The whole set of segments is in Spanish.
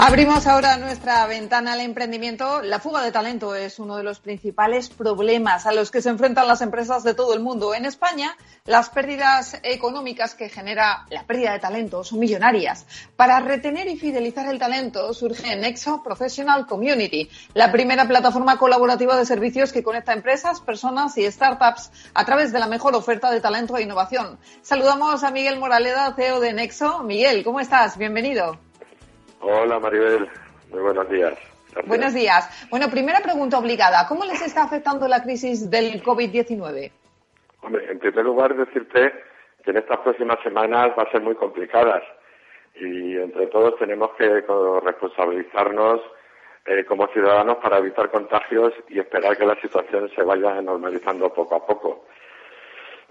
Abrimos ahora nuestra ventana al emprendimiento. La fuga de talento es uno de los principales problemas a los que se enfrentan las empresas de todo el mundo. En España, las pérdidas económicas que genera la pérdida de talento son millonarias. Para retener y fidelizar el talento surge Nexo Professional Community, la primera plataforma colaborativa de servicios que conecta empresas, personas y startups a través de la mejor oferta de talento e innovación. Saludamos a Miguel Moraleda, CEO de Nexo. Miguel, ¿cómo estás? Bienvenido. Hola Maribel, muy buenos días. Buenos días. Bueno, primera pregunta obligada. ¿Cómo les está afectando la crisis del COVID-19? Hombre, en primer lugar decirte que en estas próximas semanas va a ser muy complicadas y entre todos tenemos que responsabilizarnos eh, como ciudadanos para evitar contagios y esperar que la situación se vaya normalizando poco a poco.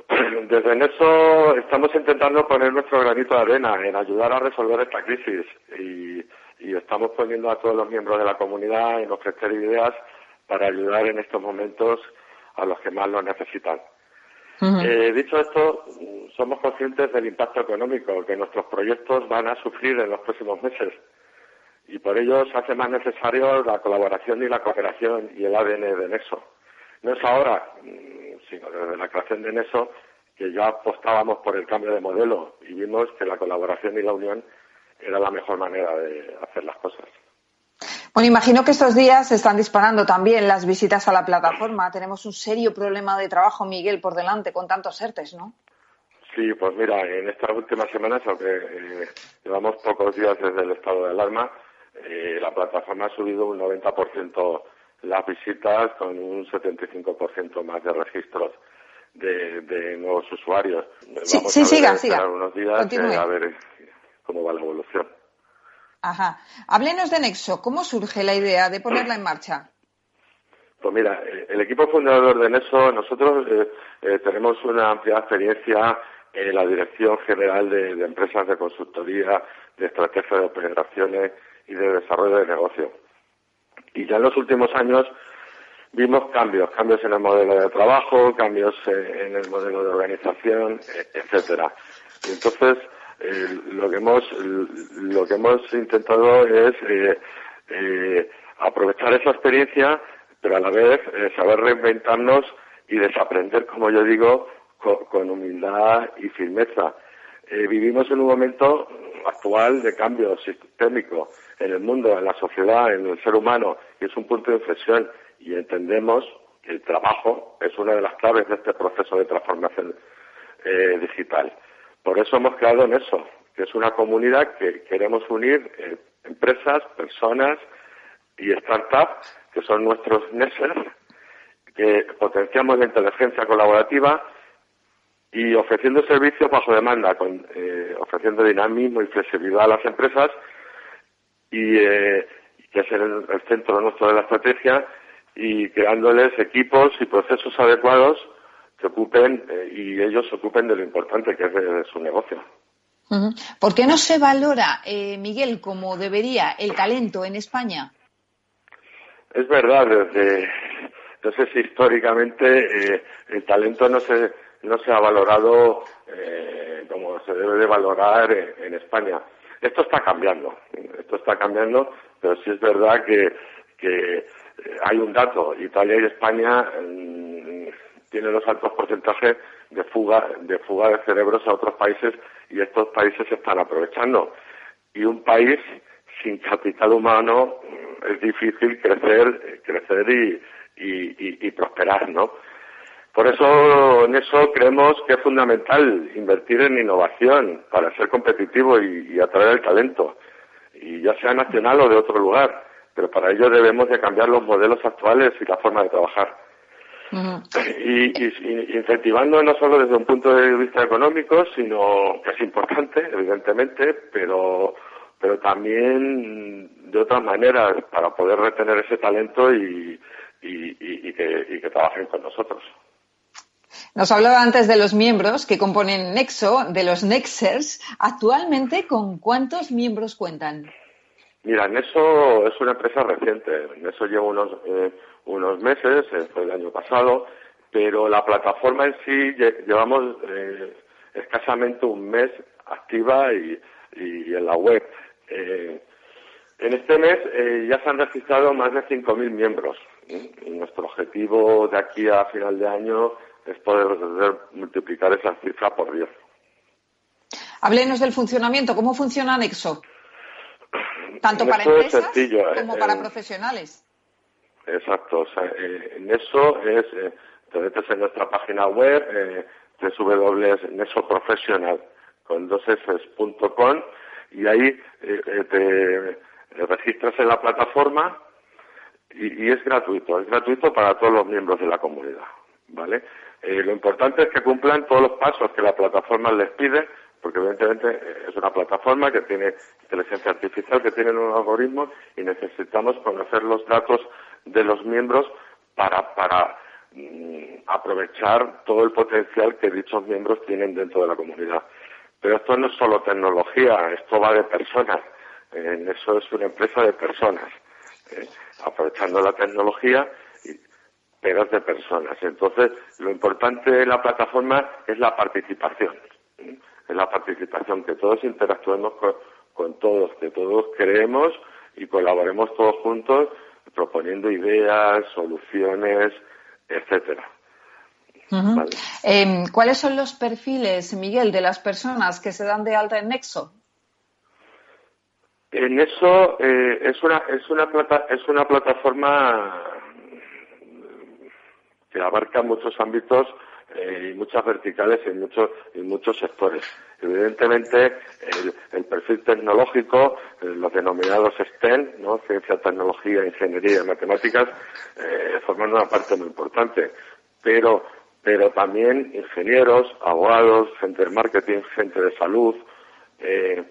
Desde eso estamos intentando poner nuestro granito de arena en ayudar a resolver esta crisis y, estamos poniendo a todos los miembros de la comunidad en ofrecer ideas para ayudar en estos momentos a los que más lo necesitan. Eh, dicho esto, somos conscientes del impacto económico que nuestros proyectos van a sufrir en los próximos meses y por ello se hace más necesario la colaboración y la cooperación y el ADN de Nexo. No es ahora, sino desde la creación de Neso, que ya apostábamos por el cambio de modelo y vimos que la colaboración y la unión era la mejor manera de hacer las cosas. Bueno, imagino que estos días se están disparando también las visitas a la plataforma. Tenemos un serio problema de trabajo, Miguel, por delante con tantos ERTES, ¿no? Sí, pues mira, en estas últimas semanas, aunque eh, llevamos pocos días desde el estado de alarma, eh, la plataforma ha subido un 90% las visitas con un 75% más de registros de, nuevos usuarios. Sí, Vamos a siga, siga. unos días eh, a ver cómo va la evolución. Ajá. Háblenos de Nexo. ¿Cómo surge la idea de ponerla en marcha? Pues mira, eh, el equipo fundador de Nexo, nosotros eh, tenemos una amplia experiencia en la Dirección General de, de Empresas de Consultoría, de Estrategia de Operaciones y de Desarrollo de Negocio y ya en los últimos años vimos cambios, cambios en el modelo de trabajo, cambios eh, en el modelo de organización, eh, etcétera. entonces eh, lo que hemos lo que hemos intentado es aprovechar esa experiencia, pero a la vez saber reinventarnos y desaprender, como yo digo, con humildad y firmeza. vivimos en un momento actual de cambio sistémico en el mundo, en la sociedad, en el ser humano, y es un punto de inflexión y entendemos que el trabajo es una de las claves de este proceso de transformación eh, digital. Por eso hemos creado en eso, que es una comunidad que queremos unir eh, empresas, personas y startups, que son nuestros NESER, que potenciamos la inteligencia colaborativa y ofreciendo servicios bajo demanda, con, eh, ofreciendo dinamismo y flexibilidad a las empresas y eh, que es el, centro nuestro de la estrategia y creándoles equipos y procesos adecuados que ocupen eh, y ellos se ocupen de lo importante que es de, su negocio. ¿Por qué no se valora, eh, Miguel, como debería el talento en España? Es verdad, desde, no sé si históricamente eh, el talento no se, no se ha valorado como se debe de valorar en España. Esto está cambiando, esto está cambiando, pero sí es verdad que, que eh, hay un dato, Italia y España mm, tienen los altos porcentajes de fuga, de fuga de cerebros a otros países y estos países se están aprovechando. Y un país sin capital humano mm, es difícil crecer, crecer y, y, y prosperar, ¿no? Por eso en eso creemos que es fundamental invertir en innovación para ser competitivo y, atraer el talento, y ya sea nacional o de otro lugar. Pero para ello debemos de cambiar los modelos actuales y la forma de trabajar. y, incentivando no solo desde un punto de vista económico, sino que es importante, evidentemente, pero, pero también de otras maneras para poder retener ese talento y, y que trabajen con nosotros. Nos hablaba antes de los miembros que componen Nexo, de los Nexers. Actualmente, ¿con cuántos miembros cuentan? Mira, Nexo es una empresa reciente. Nexo lleva unos, eh, unos meses, eh, fue el año pasado, pero la plataforma en sí llevamos eh, escasamente un mes activa y, en la web. Eh, en este mes eh, ya se han registrado más de 5.000 miembros y nuestro objetivo de aquí a final de año es poder multiplicar esa cifra por 10. Háblenos del funcionamiento. ¿Cómo funciona Nexo? Tanto para empresas como para eh, profesionales. Exacto. O sea, eh, Nexo es, eh, te metes en nuestra página web, eh, www.nexoprofesional con dos y ahí eh, te registras en la plataforma y, es gratuito, es gratuito para todos los miembros de la comunidad, ¿vale? Eh, lo importante es que cumplan todos los pasos que la plataforma les pide, porque evidentemente eh, es una plataforma que tiene inteligencia artificial, que tiene un algoritmo y necesitamos conocer los datos de los miembros para, para mm, aprovechar todo el potencial que dichos miembros tienen dentro de la comunidad. Pero esto no es solo tecnología, esto va de personas. En eso es una empresa de personas. ¿eh? aprovechando la tecnología, pero es de personas. Entonces, lo importante de la plataforma es la participación. Es la participación, que todos interactuemos con, todos, que todos creemos y colaboremos todos juntos proponiendo ideas, soluciones, etcétera. Em, ¿Cuáles son los perfiles, Miguel, de las personas que se dan de alta en Nexo? En eso eh, es una es una plata, es una plataforma que abarca muchos ámbitos eh, y muchas verticales en muchos en muchos sectores. Evidentemente el, perfil tecnológico, eh, los denominados STEM, ¿no? ciencia, tecnología, ingeniería y matemáticas, forman una parte muy importante. Pero pero también ingenieros, abogados, gente de marketing, gente de salud. Eh,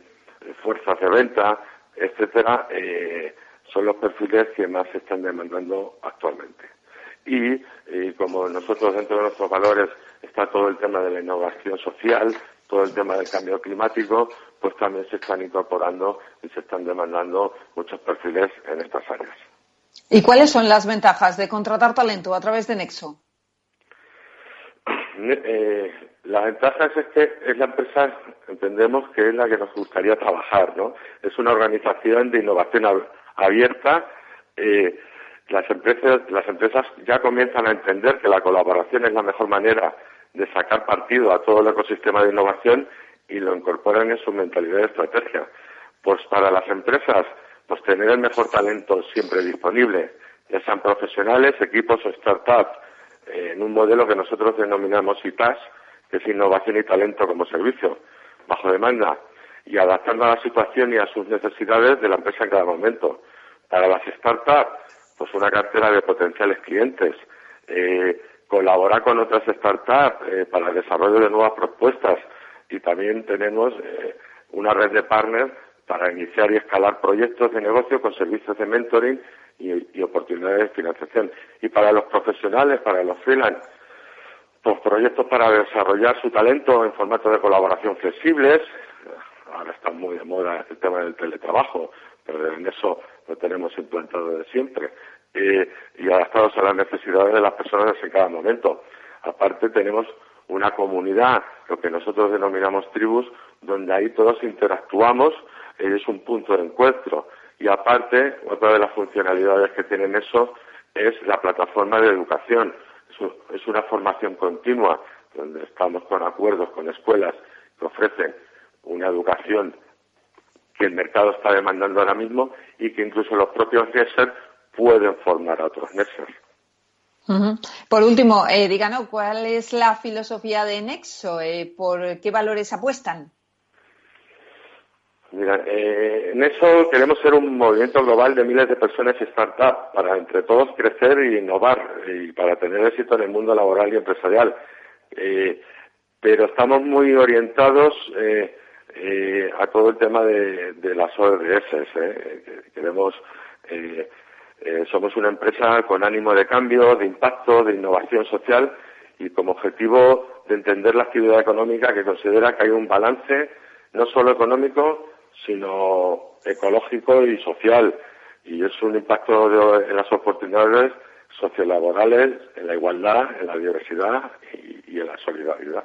fuerzas de venta, etcétera, eh, son los perfiles que más se están demandando actualmente. Y, como nosotros dentro de nuestros valores está todo el tema de la innovación social, todo el tema del cambio climático, pues también se están incorporando y se están demandando muchos perfiles en estas áreas. ¿Y cuáles son las ventajas de contratar talento a través de Nexo? Eh, la ventaja es que es la empresa, entendemos que es la que nos gustaría trabajar, ¿no? Es una organización de innovación abierta. Eh, las empresas, las empresas ya comienzan a entender que la colaboración es la mejor manera de sacar partido a todo el ecosistema de innovación y lo incorporan en su mentalidad de estrategia. Pues para las empresas, pues tener el mejor talento siempre disponible, ya sean profesionales, equipos o startups, eh, en un modelo que nosotros denominamos ITAS, que es innovación y talento como servicio, bajo demanda, y adaptando a la situación y a sus necesidades de la empresa en cada momento. Para las startups, pues una cartera de potenciales clientes, eh, colaborar con otras startups eh, para el desarrollo de nuevas propuestas y también tenemos eh, una red de partners para iniciar y escalar proyectos de negocio con servicios de mentoring y, oportunidades de financiación. Y para los profesionales, para los freelance, pues proyectos para desarrollar su talento en formato de colaboración flexibles. Ahora está muy de moda el tema del teletrabajo, pero en eso lo tenemos implantado desde siempre. y adaptados a las necesidades de las personas en cada momento. Aparte tenemos una comunidad, lo que nosotros denominamos tribus, donde ahí todos interactuamos, es un punto de encuentro. Y aparte, otra de las funcionalidades que tienen eso es la plataforma de educación es una formación continua donde estamos con acuerdos con escuelas que ofrecen una educación que el mercado está demandando ahora mismo y que incluso los propios NESER pueden formar a otros NESER. Por último, eh, díganos, ¿cuál es la filosofía de Nexo? Eh, ¿Por qué valores apuestan? Mira, eh, en eso queremos ser un movimiento global de miles de personas y startups para entre todos crecer e innovar y para tener éxito en el mundo laboral y empresarial. Eh, pero estamos muy orientados eh, eh a todo el tema de, de las ODS. Eh. Queremos, eh, somos una empresa con ánimo de cambio, de impacto, de innovación social y como objetivo de entender la actividad económica que considera que hay un balance no solo económico, sino ecológico y social. Y es un impacto en las oportunidades sociolaborales, en la igualdad, en la diversidad y, en la solidaridad.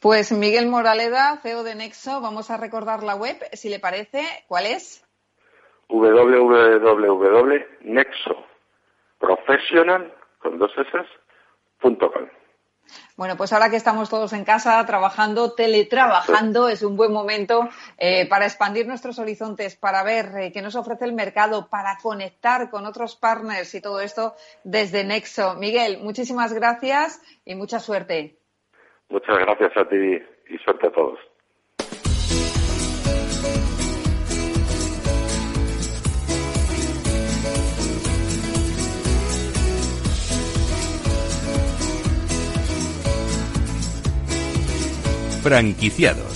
Pues Miguel Moraleda, CEO de Nexo, vamos a recordar la web, si le parece, ¿cuál es? www.nexoprofessional, con dos Bueno, pues ahora que estamos todos en casa trabajando, teletrabajando, es un buen momento eh, para expandir nuestros horizontes, para ver eh, qué nos ofrece el mercado, para conectar con otros partners y todo esto desde Nexo. Miguel, muchísimas gracias y mucha suerte. Muchas gracias a ti y suerte a todos. Franquiciados